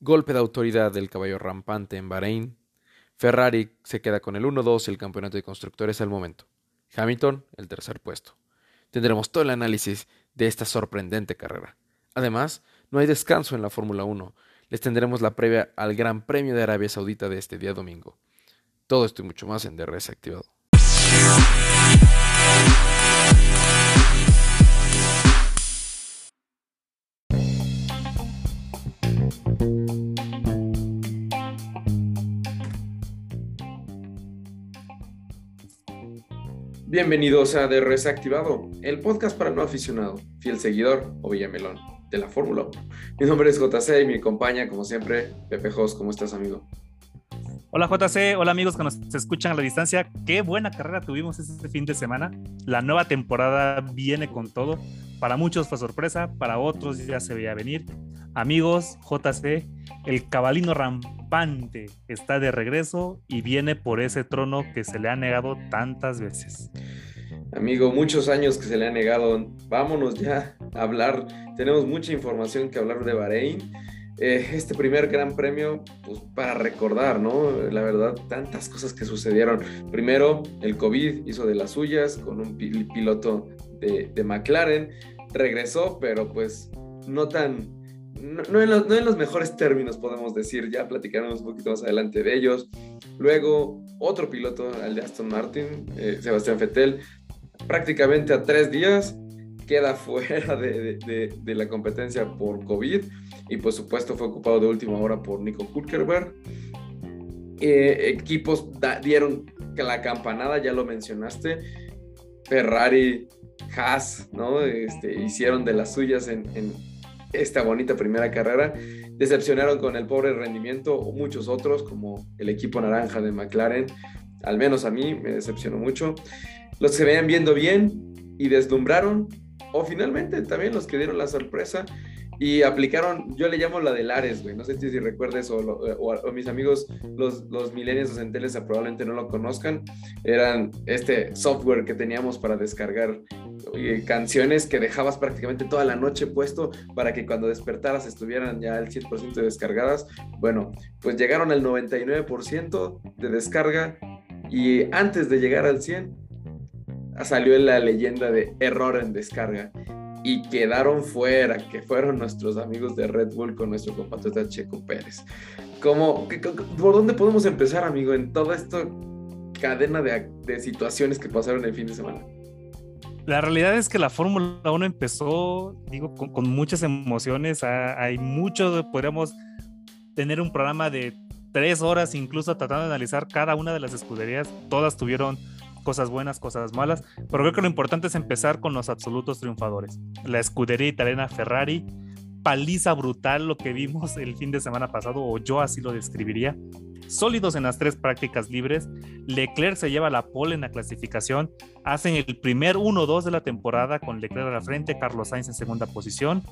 Golpe de autoridad del caballo rampante en Bahrein. Ferrari se queda con el 1-2 y el campeonato de constructores al momento. Hamilton, el tercer puesto. Tendremos todo el análisis de esta sorprendente carrera. Además, no hay descanso en la Fórmula 1. Les tendremos la previa al Gran Premio de Arabia Saudita de este día domingo. Todo esto y mucho más en DRS activado. Bienvenidos a DRS Activado, el podcast para no aficionado, fiel seguidor o villamelón de la Fórmula 1. Mi nombre es JC y me acompaña, como siempre, Pepe Jos. ¿Cómo estás, amigo? Hola JC, hola amigos que nos escuchan a la distancia. Qué buena carrera tuvimos este fin de semana. La nueva temporada viene con todo. Para muchos fue sorpresa, para otros ya se veía venir. Amigos, JC, el cabalino rampante está de regreso y viene por ese trono que se le ha negado tantas veces. Amigo, muchos años que se le ha negado. Vámonos ya a hablar. Tenemos mucha información que hablar de Bahrein. Eh, este primer gran premio, pues para recordar, ¿no? La verdad, tantas cosas que sucedieron. Primero, el COVID hizo de las suyas con un piloto de, de McLaren. Regresó, pero pues no tan no, en los, mejores términos, podemos decir, ya platicaremos un poquito más adelante de ellos. Luego, otro piloto, el de Aston Martin, eh, Sebastián Fettel, prácticamente a tres días queda fuera de, la competencia por COVID y por supuesto fue ocupado de última hora por Nico Hulkerberg. Eh, equipos dieron la campanada, ya lo mencionaste. Ferrari, Haas, ¿no? Este, hicieron de las suyas en, esta bonita primera carrera. Decepcionaron con el pobre rendimiento muchos otros, como el equipo naranja de McLaren. Al menos a mí me decepcionó mucho. Los que veían viendo bien y deslumbraron, o finalmente también los que dieron la sorpresa y aplicaron, yo le llamo la de Lares, güey, no sé si, recuerdes o, mis amigos, los, los millennials o centeles probablemente no lo conozcan, eran este software que teníamos para descargar eh, canciones que dejabas prácticamente toda la noche puesto para que cuando despertaras estuvieran ya el 100% descargadas. Bueno, pues llegaron al 99% de descarga y antes de llegar al 100 salió la leyenda de error en descarga y quedaron fuera, que fueron nuestros amigos de Red Bull con nuestro compatriota Checo Pérez. ¿Cómo, ¿Por dónde podemos empezar, amigo, en toda esta cadena de, de situaciones que pasaron el fin de semana? La realidad es que la Fórmula 1 empezó, digo, con, muchas emociones. Hay mucho, podríamos tener un programa de tres horas incluso tratando de analizar cada una de las escuderías. Todas tuvieron cosas buenas, cosas malas, pero creo que lo importante es empezar con los absolutos triunfadores. La escudería italiana Ferrari, paliza brutal lo que vimos el fin de semana pasado, o yo así lo describiría. Sólidos en las tres prácticas libres, Leclerc se lleva la pole en la clasificación, hacen el primer 1-2 de la temporada con Leclerc a la frente, Carlos Sainz en segunda posición.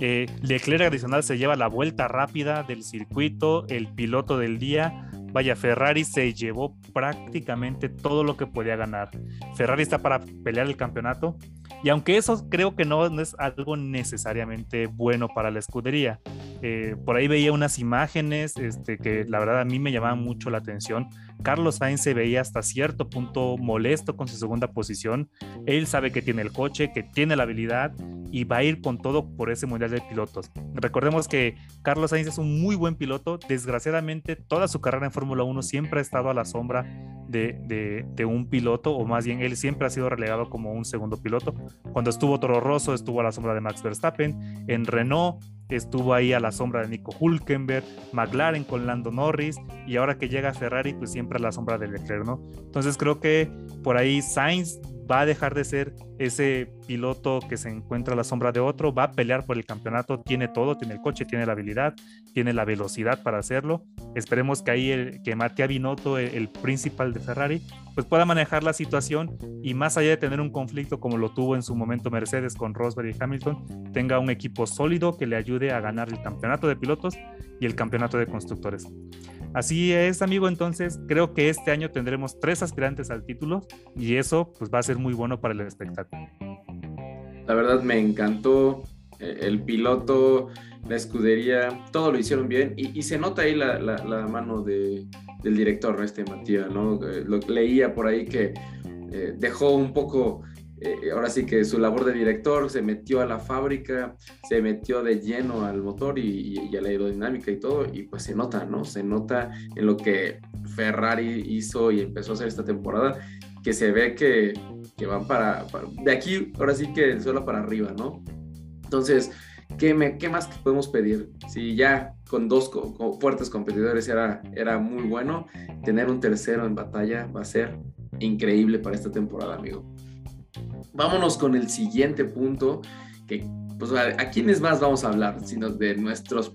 Eh, Leclerc adicional se lleva la vuelta rápida del circuito, el piloto del día, Vaya, Ferrari se llevó prácticamente todo lo que podía ganar. Ferrari está para pelear el campeonato. Y aunque eso creo que no, es algo necesariamente bueno para la escudería, eh, por ahí veía unas imágenes este, que la verdad a mí me llamaban mucho la atención. Carlos Sainz se veía hasta cierto punto molesto con su segunda posición. Él sabe que tiene el coche, que tiene la habilidad y va a ir con todo por ese Mundial de Pilotos. Recordemos que Carlos Sainz es un muy buen piloto. Desgraciadamente, toda su carrera en Fórmula 1 siempre ha estado a la sombra de, de, un piloto, o más bien él siempre ha sido relegado como un segundo piloto. Cuando estuvo Toro Rosso, estuvo a la sombra de Max Verstappen. En Renault estuvo ahí a la sombra de Nico Hulkenberg, McLaren con Lando Norris y ahora que llega Ferrari pues siempre a la sombra de Leclerc. Entonces creo que por ahí Sainz va a dejar de ser ese piloto que se encuentra a la sombra de otro, va a pelear por el campeonato, tiene todo, tiene el coche, tiene la habilidad, tiene la velocidad para hacerlo. Esperemos que ahí el, que Mattia Binotto, el, principal de Ferrari, pues pueda manejar la situación y más allá de tener un conflicto como lo tuvo en su momento Mercedes con Rosberg y Hamilton, tenga un equipo sólido que le ayude a ganar el campeonato de pilotos y el campeonato de constructores. Así es, amigo. Entonces, creo que este año tendremos tres aspirantes al título y eso pues va a ser muy bueno para el espectáculo. La verdad me encantó eh, el piloto, la escudería, todo lo hicieron bien y, se nota ahí la, mano de, del director, este Matías, ¿no? Eh, leía por ahí que eh, dejó un poco, ahora sí que su labor de director, se metió a la fábrica, se metió de lleno al motor y, y, a la aerodinámica y todo, y pues se nota, ¿no? Se nota en lo que Ferrari hizo y empezó a hacer esta temporada, que se ve que, que van para, de aquí, ahora sí que solo para arriba, ¿no? Entonces, ¿qué, me, qué más podemos pedir? Si ya con dos fuertes competidores era, era muy bueno, tener un tercero en batalla va a ser increíble para esta temporada, amigo. Vámonos con el siguiente punto, que pues a, quiénes más vamos a hablar, sino de nuestros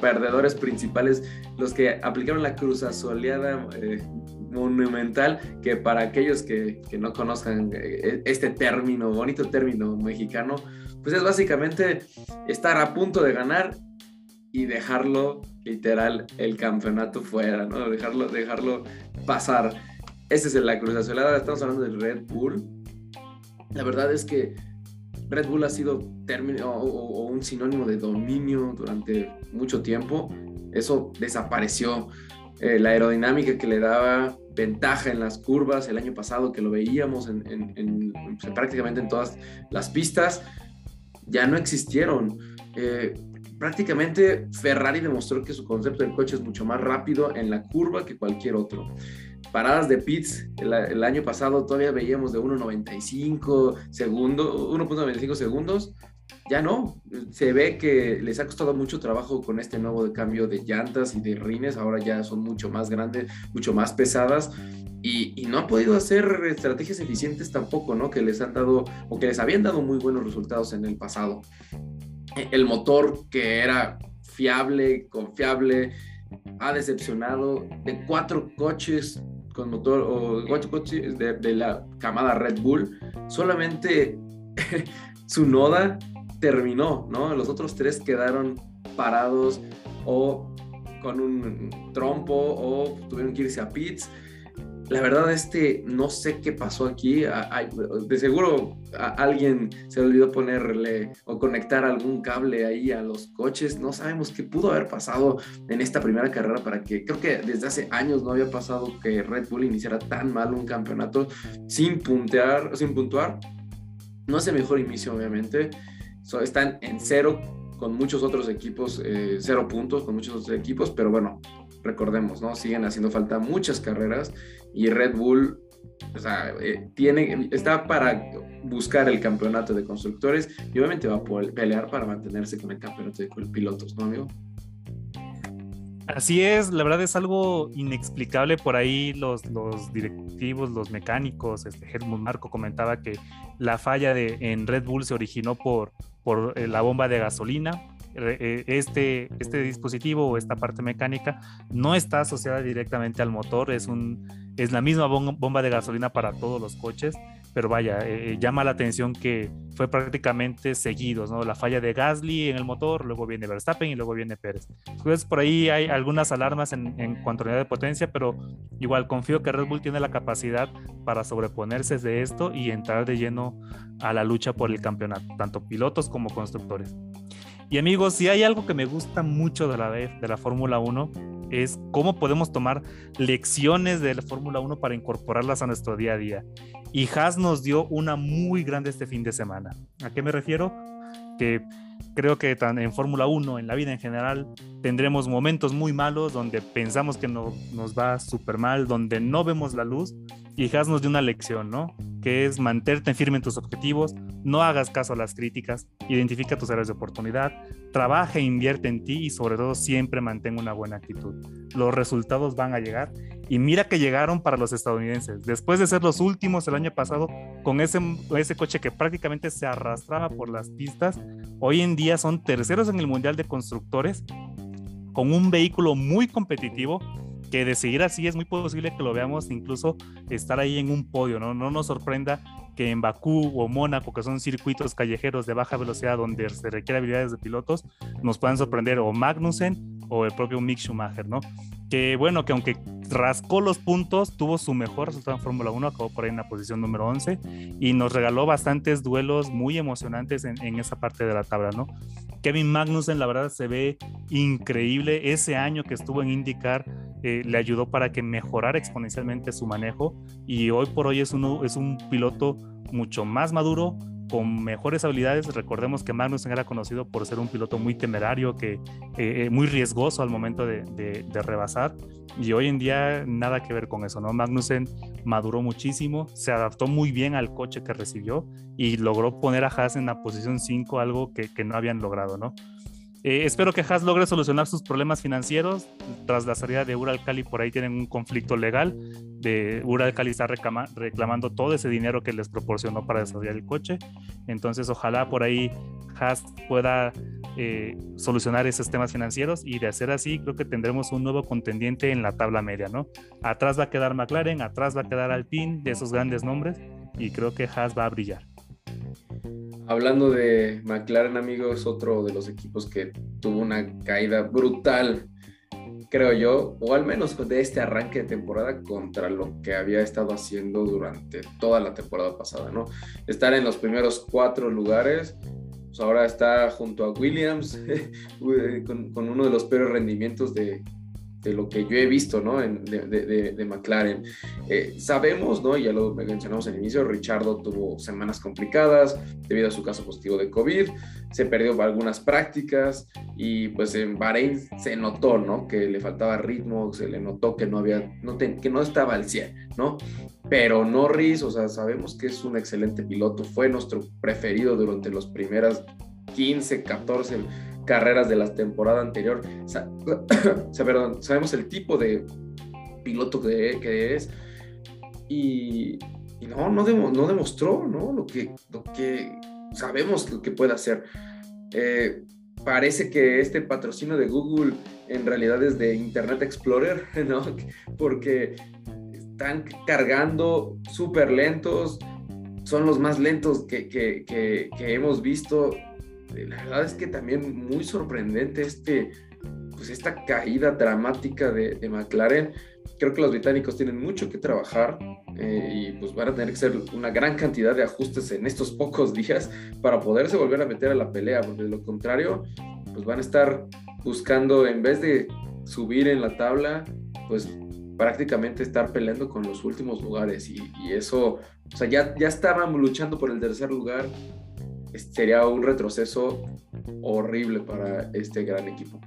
perdedores principales, los que aplicaron la cruz asoleada eh, monumental, que para aquellos que, que no conozcan eh, este término, bonito término mexicano, pues es básicamente estar a punto de ganar y dejarlo literal el campeonato fuera, ¿no? Dejarlo, dejarlo pasar. Esa es la cruz azulada, estamos hablando del Red Bull. La verdad es que Red Bull ha sido término o, un sinónimo de dominio durante mucho tiempo. Eso desapareció. Eh, la aerodinámica que le daba ventaja en las curvas el año pasado, que lo veíamos en, pues, prácticamente en todas las pistas, ya no existieron. Eh, prácticamente Ferrari demostró que su concepto del coche es mucho más rápido en la curva que cualquier otro. Paradas de pits, el, año pasado todavía veíamos de 1.95 segundos, 1.95 segundos, ya no, se ve que les ha costado mucho trabajo con este nuevo cambio de llantas y de rines, ahora ya son mucho más grandes, mucho más pesadas y, no ha podido hacer estrategias eficientes tampoco, ¿no? Que les han dado o que les habían dado muy buenos resultados en el pasado. El motor que era fiable, confiable, ha decepcionado de cuatro coches con motor o cuatro coches de, la camada Red Bull, solamente su noda terminó, ¿no? Los otros tres quedaron parados o con un trompo o tuvieron que irse a pits la verdad, este, no sé qué pasó aquí. De seguro alguien se olvidó ponerle o conectar algún cable ahí a los coches. No sabemos qué pudo haber pasado en esta primera carrera para que, creo que desde hace años no había pasado que Red Bull iniciara tan mal un campeonato sin puntear, sin puntuar. No es el mejor inicio, obviamente. están en cero con muchos otros equipos, eh, cero puntos con muchos otros equipos, pero bueno, recordemos, ¿no? Siguen haciendo falta muchas carreras y Red Bull, o sea, eh, tiene, está para buscar el campeonato de constructores y obviamente va a pelear para mantenerse con el campeonato de pilotos, ¿no, amigo? Así es, la verdad es algo inexplicable por ahí los, los directivos, los mecánicos, este Helmut Marco comentaba que la falla de, en Red Bull se originó por, por eh, la bomba de gasolina, este, este dispositivo o esta parte mecánica no está asociada directamente al motor, es, un, es la misma bomba de gasolina para todos los coches, pero vaya, eh, eh, llama la atención que fue prácticamente seguidos, ¿no? La falla de Gasly en el motor, luego viene Verstappen y luego viene Pérez. Entonces por ahí hay algunas alarmas en, en cuanto a unidad de potencia, pero igual confío que Red Bull tiene la capacidad para sobreponerse de esto y entrar de lleno a la lucha por el campeonato, tanto pilotos como constructores. Y amigos, si hay algo que me gusta mucho de la, de la Fórmula 1 es cómo podemos tomar lecciones de la Fórmula 1 para incorporarlas a nuestro día a día. Y Haas nos dio una muy grande este fin de semana. ¿A qué me refiero? Que creo que en Fórmula 1, en la vida en general, tendremos momentos muy malos donde pensamos que no, nos va súper mal, donde no vemos la luz. Y Haas nos dio una lección, ¿no? Que es mantenerte firme en tus objetivos, no hagas caso a las críticas, identifica tus áreas de oportunidad, trabaja e invierte en ti y sobre todo siempre mantén una buena actitud. Los resultados van a llegar y mira que llegaron para los estadounidenses. Después de ser los últimos el año pasado con ese, ese coche que prácticamente se arrastraba por las pistas, hoy en día son terceros en el Mundial de Constructores con un vehículo muy competitivo que de seguir así es muy posible que lo veamos incluso estar ahí en un podio, ¿no? No nos sorprenda que en Bakú o Mónaco, que son circuitos callejeros de baja velocidad donde se requiere habilidades de pilotos, nos puedan sorprender o Magnussen o el propio Mick Schumacher, ¿no? Que bueno, que aunque rascó los puntos, tuvo su mejor resultado en Fórmula 1, acabó por ahí en la posición número 11 y nos regaló bastantes duelos muy emocionantes en, en esa parte de la tabla, ¿no? Kevin Magnussen, la verdad, se ve increíble. Ese año que estuvo en IndyCar eh, le ayudó para que mejorara exponencialmente su manejo y hoy por hoy es, uno, es un piloto mucho más maduro, con mejores habilidades. Recordemos que Magnussen era conocido por ser un piloto muy temerario, que, eh, muy riesgoso al momento de, de, rebasar. Y hoy en día nada que ver con eso, ¿no? Magnussen maduró muchísimo, se adaptó muy bien al coche que recibió y logró poner a Haas en la posición 5, algo que, que no habían logrado, ¿no? Eh, espero que Haas logre solucionar sus problemas financieros. Tras la salida de Uralcali, por ahí tienen un conflicto legal. De Uralcali está reclamando todo ese dinero que les proporcionó para desarrollar el coche. Entonces, ojalá por ahí Haas pueda eh, solucionar esos temas financieros y de hacer así, creo que tendremos un nuevo contendiente en la tabla media, ¿no? Atrás va a quedar McLaren, atrás va a quedar Alpine, de esos grandes nombres, y creo que Haas va a brillar. Hablando de McLaren, amigos, otro de los equipos que tuvo una caída brutal, creo yo, o al menos de este arranque de temporada contra lo que había estado haciendo durante toda la temporada pasada, ¿no? Estar en los primeros cuatro lugares, pues ahora está junto a Williams, con, uno de los peores rendimientos de, de lo que yo he visto, ¿no? de, McLaren. Eh, sabemos, ¿no? Ya lo mencionamos al inicio, Richardo tuvo semanas complicadas debido a su caso positivo de COVID, se perdió algunas prácticas y pues en Bahrein se notó, ¿no? Que le faltaba ritmo, se le notó que no había, no que no estaba al 100, ¿no? Pero Norris, o sea, sabemos que es un excelente piloto, fue nuestro preferido durante las primeras 15, 14 carreras de la temporada anterior. sabemos el tipo de piloto que, es y, no, no, no, demostró ¿no? Lo, que, sabemos lo que puede hacer. Eh, parece que este patrocinio de Google en realidad es de Internet Explorer. Porque están cargando súper lentos, son los más lentos que hemos visto la verdad es que también muy sorprendente este, pues esta caída dramática de, de McLaren. Creo que los británicos tienen mucho que trabajar eh, y pues van a tener que hacer una gran cantidad de ajustes en estos pocos días para poderse volver a meter a la pelea, porque de lo contrario, pues van a estar buscando, en vez de subir en la tabla, pues prácticamente estar peleando con los últimos lugares y, y eso, o sea, ya, ya estaban luchando por el tercer lugar, sería un retroceso horrible para este gran equipo.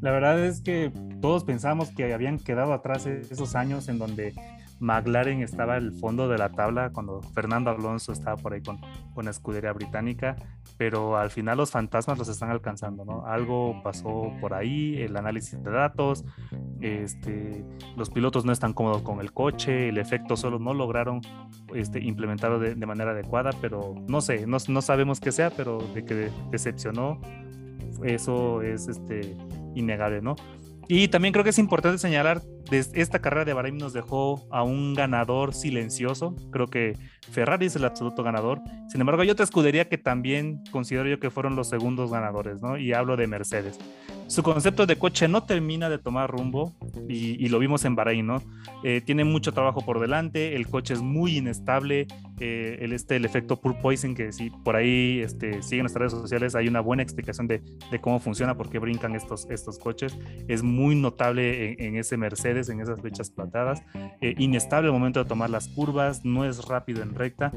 La verdad es que todos pensamos que habían quedado atrás esos años en donde McLaren estaba al fondo de la tabla cuando Fernando Alonso estaba por ahí con, con escudería británica, pero al final los fantasmas los están alcanzando, ¿no? Algo pasó por ahí, el análisis de datos, este, los pilotos no están cómodos con el coche, el efecto solo no lograron este, implementarlo de, de manera adecuada, pero no sé, no, no, sabemos qué sea, pero de que decepcionó, eso es este, innegable, ¿no? Y también creo que es importante señalar, esta carrera de Bahrein nos dejó a un ganador silencioso. Creo que Ferrari es el absoluto ganador. Sin embargo, hay otra escudería que también considero yo que fueron los segundos ganadores, ¿no? Y hablo de Mercedes su concepto de coche no termina de tomar rumbo y, lo vimos en Bahrein, ¿no? Eh, tiene mucho trabajo por delante, el coche es muy inestable, eh, el, este, el efecto poison que si por ahí este, siguen nuestras redes sociales hay una buena explicación de, cómo funciona, por qué brincan estos, coches, es muy notable en, ese Mercedes, en esas flechas platadas, eh, inestable al momento de tomar las curvas, no es rápido en recta,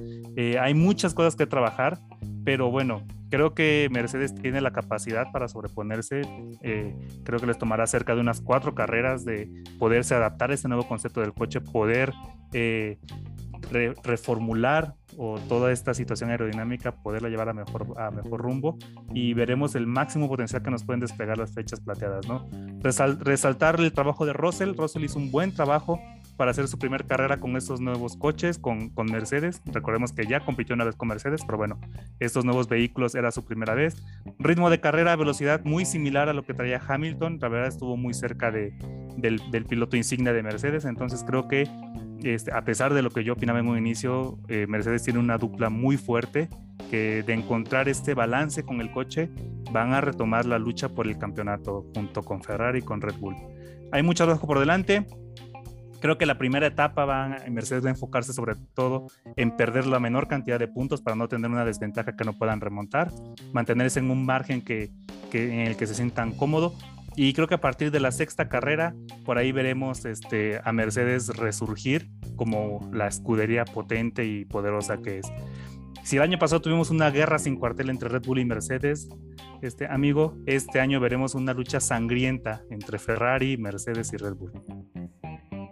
hay muchas cosas que trabajar, pero bueno, creo que Mercedes tiene la capacidad para sobreponerse. Eh, creo que les tomará cerca de unas cuatro carreras de poderse adaptar a este nuevo concepto del coche, poder eh, reformular o toda esta situación aerodinámica, poderla llevar a mejor, a mejor rumbo y veremos el máximo potencial que nos pueden despegar las flechas plateadas. ¿no? resaltar el trabajo de Russell. Russell hizo un buen trabajo para hacer su primer carrera con estos nuevos coches, con, con, Mercedes. Recordemos que ya compitió una vez con Mercedes, pero bueno, estos nuevos vehículos era su primera vez. Ritmo de carrera, velocidad muy similar a lo que traía Hamilton. La verdad estuvo muy cerca de, del, del piloto insignia de Mercedes. Entonces creo que este, a pesar de lo que yo opinaba en un inicio, eh, Mercedes tiene una dupla muy fuerte que de encontrar este balance con el coche van a retomar la lucha por el campeonato junto con Ferrari y con Red Bull. Hay mucho trabajo por delante. Creo que la primera etapa va, Mercedes va a enfocarse sobre todo en perder la menor cantidad de puntos para no tener una desventaja que no puedan remontar, mantenerse en un margen que, que en el que se sientan cómodos y creo que a partir de la sexta carrera, por ahí veremos este, a Mercedes resurgir como la escudería potente y poderosa que es. Si el año pasado tuvimos una guerra sin cuartel entre Red Bull y Mercedes, este amigo, este año veremos una lucha sangrienta entre Ferrari, Mercedes y Red Bull.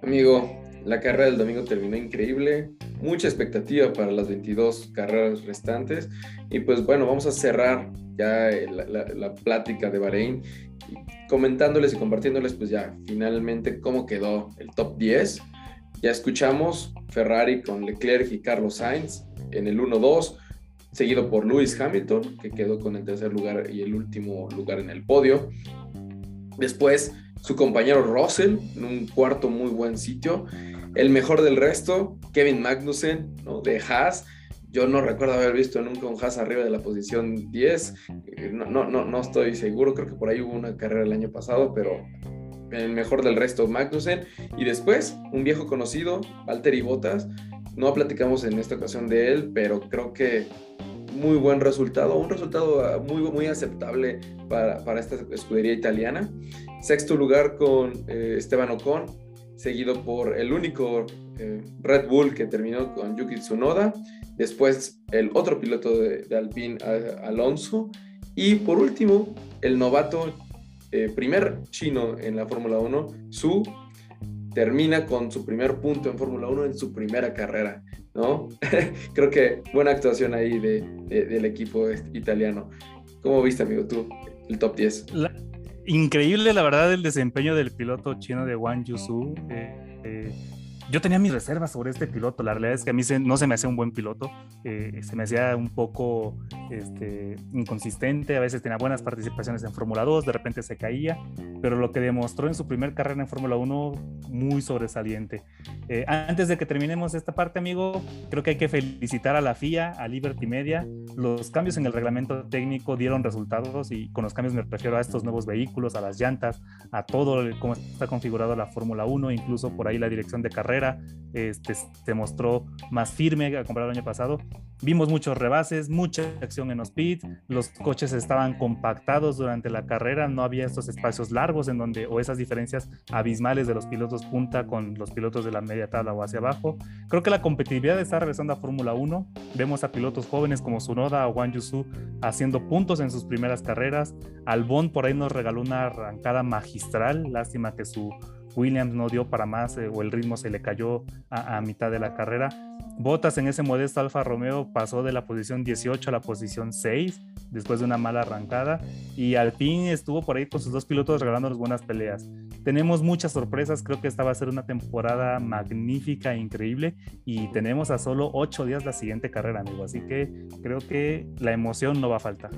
Amigo, la carrera del domingo terminó increíble, mucha expectativa para las 22 carreras restantes y pues bueno, vamos a cerrar ya la, plática de Bahrein comentándoles y compartiéndoles pues ya finalmente cómo quedó el top 10. Ya escuchamos Ferrari con Leclerc y Carlos Sainz, en el 1-2, seguido por Lewis Hamilton, que quedó con el tercer lugar y el último lugar en el podio. Después, su compañero Russell, en un cuarto muy buen sitio. El mejor del resto, Kevin Magnussen, ¿no? de Haas. Yo no recuerdo haber visto nunca un Haas arriba de la posición 10. Eh, no, no, no, estoy seguro, creo que por ahí hubo una carrera el año pasado, pero el mejor del resto, Magnussen. Y después, un viejo conocido, Valtteri Bottas, no platicamos en esta ocasión de él, pero creo que muy buen resultado, un resultado ah, muy, muy aceptable para, para esta escudería italiana. Sexto lugar con eh, Esteban Ocon, seguido por el único eh, Red Bull que terminó con Yuki Tsunoda, después el otro piloto de, Alpine, Alonso, y por último el novato, eh, primer chino en la Fórmula 1, Su termina con su primer punto en Fórmula 1 en su primera carrera, ¿no? Creo que buena actuación ahí de, del equipo italiano. ¿Cómo viste, amigo, tú, el top 10? increíble, la verdad, el desempeño del piloto chino de Wang Yusu. Eh, eh, yo tenía mis reservas sobre este piloto. La realidad es que a mí no se me hacía un buen piloto. Eh, se me hacía un poco este, inconsistente. A veces tenía buenas participaciones en Fórmula 2, de repente se caía. Pero lo que demostró en su primer carrera en Fórmula 1, muy sobresaliente. Eh, antes de que terminemos esta parte, amigo, creo que hay que felicitar a la FIA, a Liberty Media. Los cambios en el reglamento técnico dieron resultados y con los cambios me refiero a estos nuevos vehículos, a las llantas, a todo cómo está configurado la Fórmula 1, incluso por ahí la dirección de carrera este, se mostró más firme a comparar el año pasado. Vimos muchos rebases, mucha acción en los pits, los coches estaban compactados durante la carrera, no había estos espacios largos en donde, o esas diferencias abismales de los pilotos punta con los pilotos de la media tabla o hacia abajo. Creo que la competitividad está regresando a Fórmula 1. Vemos a pilotos jóvenes como Sunoda o Wang Yusu haciendo puntos en sus primeras carreras. Albon por ahí nos regaló una arrancada magistral, lástima que su Williams no dio para más eh, o el ritmo se le cayó a, mitad de la carrera. Botas en ese modesto Alfa Romeo pasó de la posición 18 a la posición 6 después de una mala arrancada y al fin estuvo por ahí con sus dos pilotos regalándonos buenas peleas. Tenemos muchas sorpresas, creo que esta va a ser una temporada magnífica e increíble y tenemos a solo 8 días la siguiente carrera, amigo, así que creo que la emoción no va a faltar.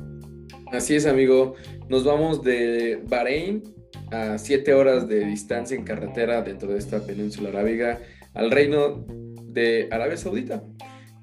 Así es, amigo. Nos vamos de Bahrein a siete horas de distancia en carretera dentro de esta península arábiga al reino de Arabia Saudita.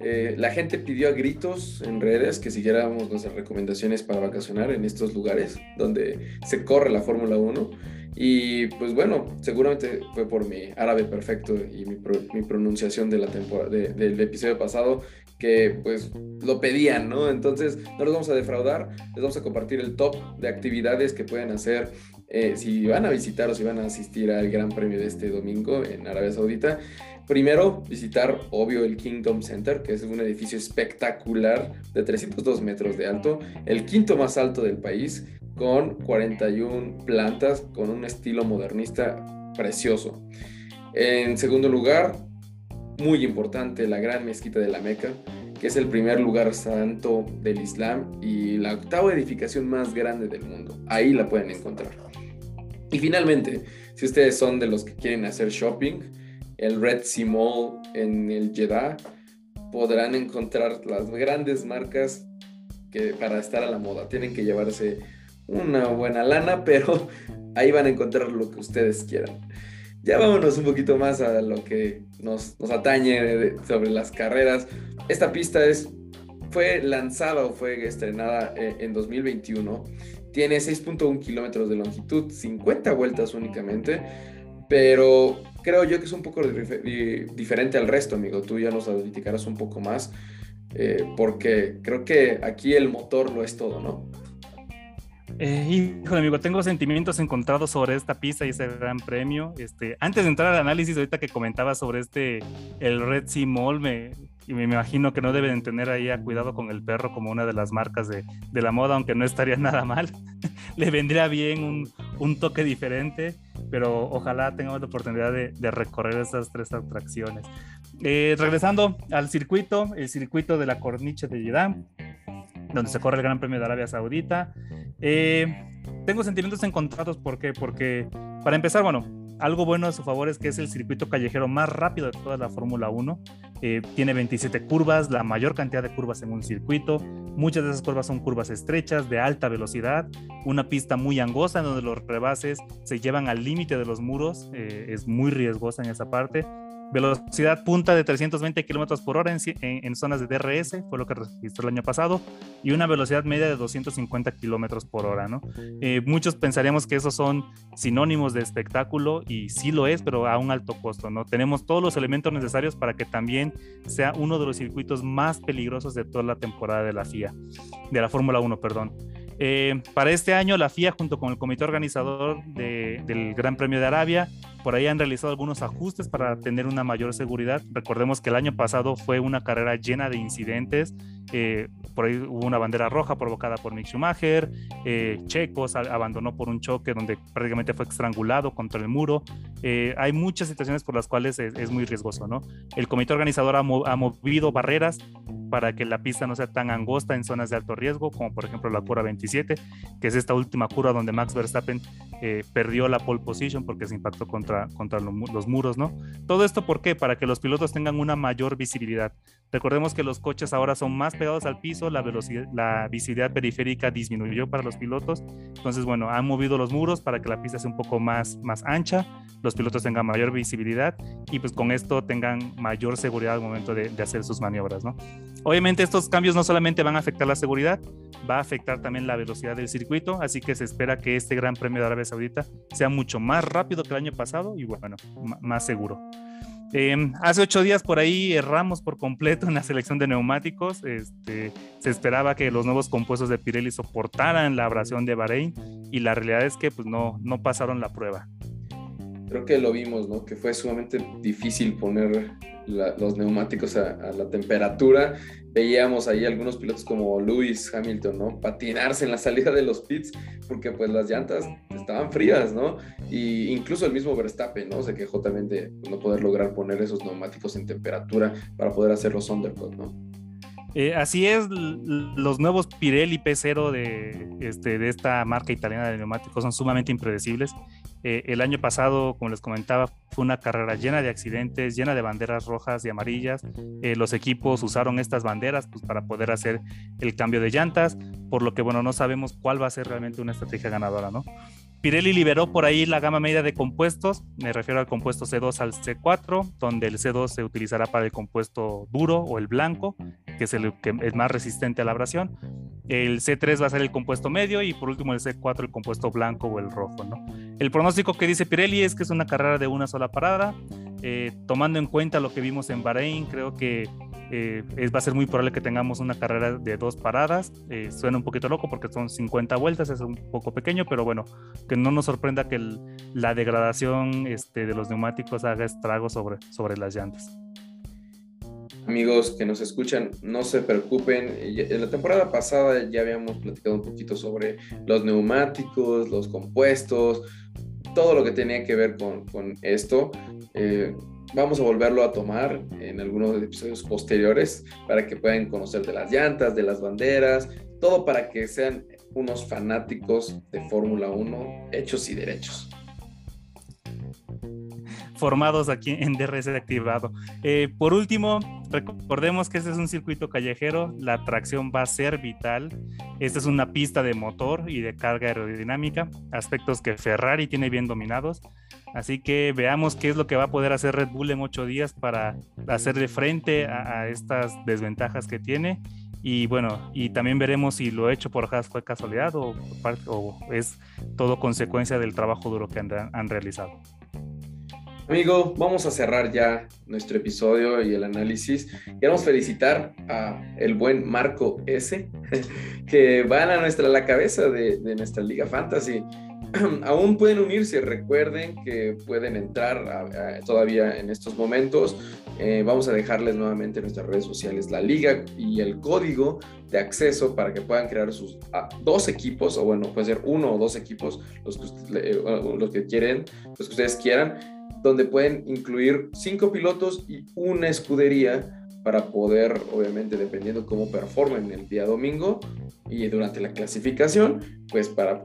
Eh, la gente pidió a gritos en redes que siguiéramos nuestras recomendaciones para vacacionar en estos lugares donde se corre la Fórmula 1. Y pues bueno, seguramente fue por mi árabe perfecto y mi, mi pronunciación de la temporada, del episodio pasado que pues lo pedían, ¿no? Entonces no los vamos a defraudar, les vamos a compartir el top de actividades que pueden hacer eh, si van a visitar o si van a asistir al Gran Premio de este domingo en Arabia Saudita. Primero, visitar, obvio, el Kingdom Center, que es un edificio espectacular de 302 metros de alto, el quinto más alto del país, con 41 plantas, con un estilo modernista precioso. En segundo lugar, muy importante, la gran mezquita de la Meca, que es el primer lugar santo del Islam y la octava edificación más grande del mundo. Ahí la pueden encontrar. Y finalmente, si ustedes son de los que quieren hacer shopping, el Red Sea Mall en el Jeddah podrán encontrar las grandes marcas que para estar a la moda tienen que llevarse una buena lana, pero ahí van a encontrar lo que ustedes quieran. Ya vámonos un poquito más a lo que nos, atañe sobre las carreras. Esta pista es fue lanzada o fue estrenada eh, en 2021. Tiene 6.1 kilómetros de longitud, 50 vueltas únicamente, pero creo yo que es un poco diferente al resto, amigo. Tú ya nos indicarás un poco más, eh, porque creo que aquí el motor lo es todo, ¿no? Eh, híjole, amigo, tengo sentimientos encontrados sobre esta pista y ese gran premio. Este, antes de entrar al análisis, ahorita que comentaba sobre este, el Red Sea Mall, me, y me imagino que no deben tener ahí a cuidado con el perro como una de las marcas de, de la moda, aunque no estaría nada mal. Le vendría bien un, un, toque diferente, pero ojalá tengamos la oportunidad de, de recorrer esas tres atracciones. Eh, regresando al circuito, el circuito de la Corniche de Jeddah, donde se corre el Gran Premio de Arabia Saudita. Eh, tengo sentimientos encontrados, ¿por qué? Porque, para empezar, bueno, algo bueno a su favor es que es el circuito callejero más rápido de toda la Fórmula 1. Eh, tiene 27 curvas, la mayor cantidad de curvas en un circuito. Muchas de esas curvas son curvas estrechas, de alta velocidad, una pista muy angosta donde los rebases se llevan al límite de los muros, eh, es muy riesgosa en esa parte. Velocidad punta de 320 kilómetros por hora en, zonas de DRS, fue lo que registró el año pasado, y una velocidad media de 250 kilómetros por hora, ¿no? Eh, muchos pensaríamos que esos son sinónimos de espectáculo, y sí lo es, pero a un alto costo, ¿no? Tenemos todos los elementos necesarios para que también sea uno de los circuitos más peligrosos de toda la temporada de la FIA, de la Fórmula 1, perdón. Eh, para este año, la FIA, junto con el comité organizador del Gran Premio de Arabia, por ahí han realizado algunos ajustes para tener una mayor seguridad. Recordemos que el año pasado fue una carrera llena de incidentes. Eh, por ahí hubo una bandera roja provocada por Mick Schumacher. Eh, Checos abandonó por un choque donde prácticamente fue estrangulado contra el muro. hay muchas situaciones por las cuales es, muy riesgoso, ¿no? El comité organizador ha movido barreras para que la pista no sea tan angosta en zonas de alto riesgo, como por ejemplo la curva 27, que es esta última curva donde Max Verstappen eh, perdió la pole position porque se impactó contra, contra los muros, ¿no? Todo esto, ¿por qué? Para que los pilotos tengan una mayor visibilidad. Recordemos que los coches ahora son más pegados al piso, la, visibilidad periférica disminuyó para los pilotos, entonces, bueno, han movido los muros para que la pista sea un poco más, más ancha, los pilotos tengan mayor visibilidad y pues con esto tengan mayor seguridad al momento de, de hacer sus maniobras, ¿no? Obviamente estos cambios no solamente van a afectar la seguridad, va a afectar también la velocidad del circuito, así que se espera que este Gran Premio de Arabia Saudita sea mucho más rápido que el año pasado y bueno, más seguro. Em, hace ocho días por ahí erramos por completo en la selección de neumáticos. Este, se esperaba que los nuevos compuestos de Pirelli soportaran la abrasión de Bahrein y la realidad es que pues, no, no pasaron la prueba creo que lo vimos, ¿no? Que fue sumamente difícil poner los neumáticos a, la temperatura. Veíamos ahí algunos pilotos como Lewis Hamilton, ¿no? Patinarse en la salida de los pits porque pues las llantas estaban frías, ¿no? Y incluso el mismo Verstappen, ¿no? Se quejó también de no poder lograr poner esos neumáticos en temperatura para poder hacer los undercut, ¿no? Eh, así es, los nuevos Pirelli P0 de, este, de esta marca italiana de neumáticos son sumamente impredecibles eh, el año pasado, como les comentaba, fue una carrera llena de accidentes, llena de banderas rojas y amarillas. Eh, los equipos usaron estas banderas pues, para poder hacer el cambio de llantas, por lo que, bueno, no sabemos cuál va a ser realmente una estrategia ganadora, ¿no? Pirelli liberó por ahí la gama media de compuestos, me refiero al compuesto C2 al C4, donde el C2 se utilizará para el compuesto duro o el blanco, que es el que es más resistente a la abrasión. El C3 va a ser el compuesto medio y por último el C4 el compuesto blanco o el rojo. El pronóstico que dice Pirelli es que es una carrera de una sola parada. Eh, tomando en cuenta lo que vimos en Bahrein, creo que eh, va a ser muy probable que tengamos una carrera de dos paradas. Eh, suena un poquito loco porque son 50 vueltas, es un poco pequeño, pero bueno, que no nos sorprenda que la degradación este, de los neumáticos haga estragos sobre, sobre las llantas. Amigos que nos escuchan, no se preocupen. En la temporada pasada ya habíamos platicado un poquito sobre los neumáticos, los compuestos, todo lo que tenía que ver con, con esto. Eh, vamos a volverlo a tomar en algunos episodios posteriores para que puedan conocer de las llantas, de las banderas, todo para que sean unos fanáticos de Fórmula 1 hechos y derechos formados aquí en DRS activado. Eh, por último, recordemos que este es un circuito callejero, la tracción va a ser vital. Esta es una pista de motor y de carga aerodinámica, aspectos que Ferrari tiene bien dominados. Así que veamos qué es lo que va a poder hacer Red Bull en ocho días para hacerle frente a, estas desventajas que tiene Y bueno, y también veremos si lo hecho por Haas fue casualidad o, o es todo consecuencia del trabajo duro que han, realizado. Amigo, vamos a cerrar ya nuestro episodio y el análisis. Queremos felicitar a el buen Marco S, que van a nuestra la cabeza de, nuestra Liga Fantasy. aún pueden unirse. Recuerden que pueden entrar todavía en estos momentos. Eh, vamos a dejarles nuevamente en nuestras redes sociales la liga y el código de acceso para que puedan crear sus dos equipos, o bueno, puede ser uno o dos equipos, los que, eh, los que quieren, los que ustedes quieran, donde pueden incluir cinco pilotos y una escudería para poder, obviamente, dependiendo cómo performen el día domingo y durante la clasificación, pues para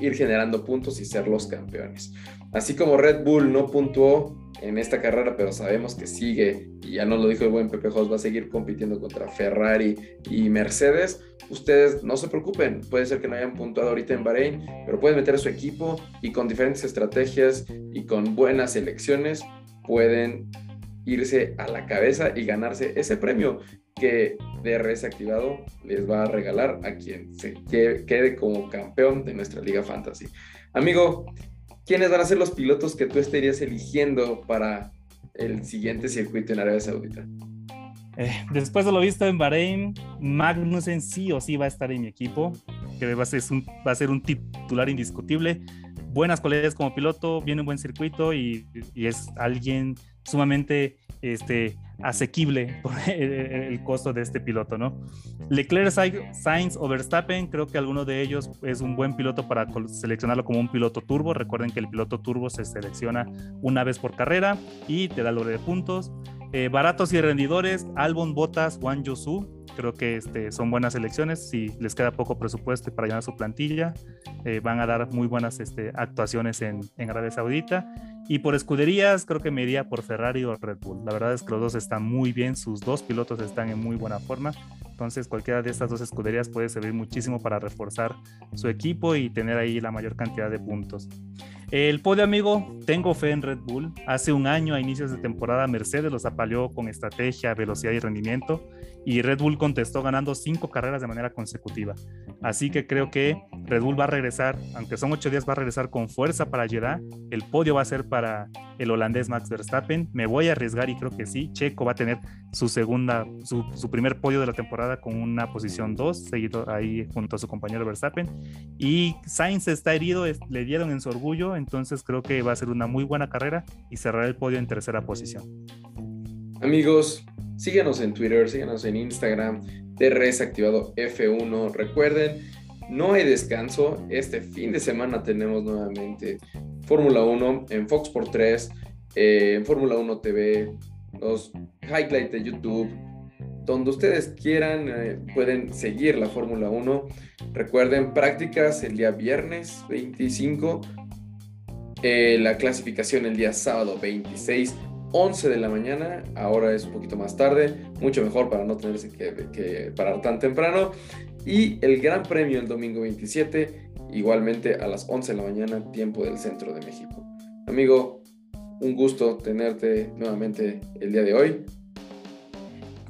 ir generando puntos y ser los campeones. Así como Red Bull no puntuó en esta carrera, pero sabemos que sigue, y ya nos lo dijo el buen Pepe Jos, va a seguir compitiendo contra Ferrari y Mercedes. Ustedes no se preocupen, puede ser que no hayan puntuado ahorita en Bahrein, pero pueden meter a su equipo y con diferentes estrategias y con buenas elecciones pueden irse a la cabeza y ganarse ese premio que DRS activado les va a regalar a quien se quede como campeón de nuestra Liga Fantasy. Amigo, ¿quiénes van a ser los pilotos que tú estarías eligiendo para el siguiente circuito en Arabia Saudita? Eh, después de lo visto en Bahrein, Magnussen sí o sí va a estar en mi equipo, que va a ser un, titular indiscutible. Buenas cualidades como piloto, viene un buen circuito y es alguien sumamente este, asequible por el, costo de este piloto, ¿no? Leclerc, Sainz o Verstappen, creo que alguno de ellos es un buen piloto para seleccionarlo como un piloto turbo. Recuerden que el piloto turbo se selecciona una vez por carrera y te da el de puntos. Eh, baratos y rendidores, Albon, Botas, Juan Yosu, creo que este, son buenas elecciones. Si les queda poco presupuesto para llenar su plantilla, eh, van a dar muy buenas este, actuaciones en, en Arabia Saudita. Y por escuderías, creo que me iría por Ferrari o Red Bull. La verdad es que los dos están muy bien, sus dos pilotos están en muy buena forma. Entonces, cualquiera de estas dos escuderías puede servir muchísimo para reforzar su equipo y tener ahí la mayor cantidad de puntos. El podio, amigo, tengo fe en Red Bull. Hace un año, a inicios de temporada, Mercedes los apaleó con estrategia, velocidad y rendimiento y Red Bull contestó ganando cinco carreras de manera consecutiva. Así que creo que Red Bull va a regresar, aunque son ocho días, va a regresar con fuerza para Jeddah. El podio va a ser para el holandés Max Verstappen. Me voy a arriesgar y creo que sí. Checo va a tener su segunda, su, primer podio de la temporada con una posición 2, seguido ahí junto a su compañero Verstappen. Y Sainz está herido, le dieron en su orgullo, entonces creo que va a ser una muy buena carrera y cerrar el podio en tercera posición. Amigos, Síguenos en Twitter, síguenos en Instagram, TRS activado F1. Recuerden, no hay descanso. Este fin de semana tenemos nuevamente Fórmula 1 en Fox por 3, eh, en Fórmula 1 TV, los highlights de YouTube. Donde ustedes quieran, eh, pueden seguir la Fórmula 1. Recuerden, prácticas el día viernes 25, eh, la clasificación el día sábado 26 11 de la mañana, ahora es un poquito más tarde, mucho mejor para no tenerse que, parar tan temprano. Y el Gran Premio el domingo 27, igualmente a las 11 de la mañana, tiempo del centro de México. Amigo, un gusto tenerte nuevamente el día de hoy.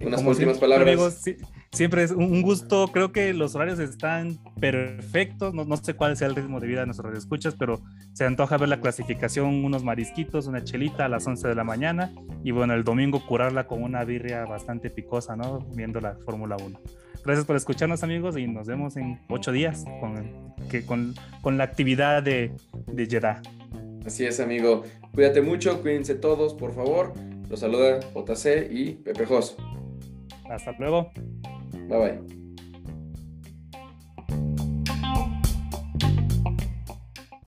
Unas últimas palabras. Siempre es un gusto, creo que los horarios están perfectos, no, no sé cuál sea el ritmo de vida de nuestros escuchas, pero se antoja ver la clasificación, unos marisquitos, una chelita a las 11 de la mañana y bueno, el domingo curarla con una birria bastante picosa, ¿no? Viendo la Fórmula 1. Gracias por escucharnos amigos y nos vemos en ocho días con, que, con, con la actividad de, de Jeddah. Así es amigo, cuídate mucho, cuídense todos por favor. Los saluda JC y Pepe Jos. Hasta luego. Давай.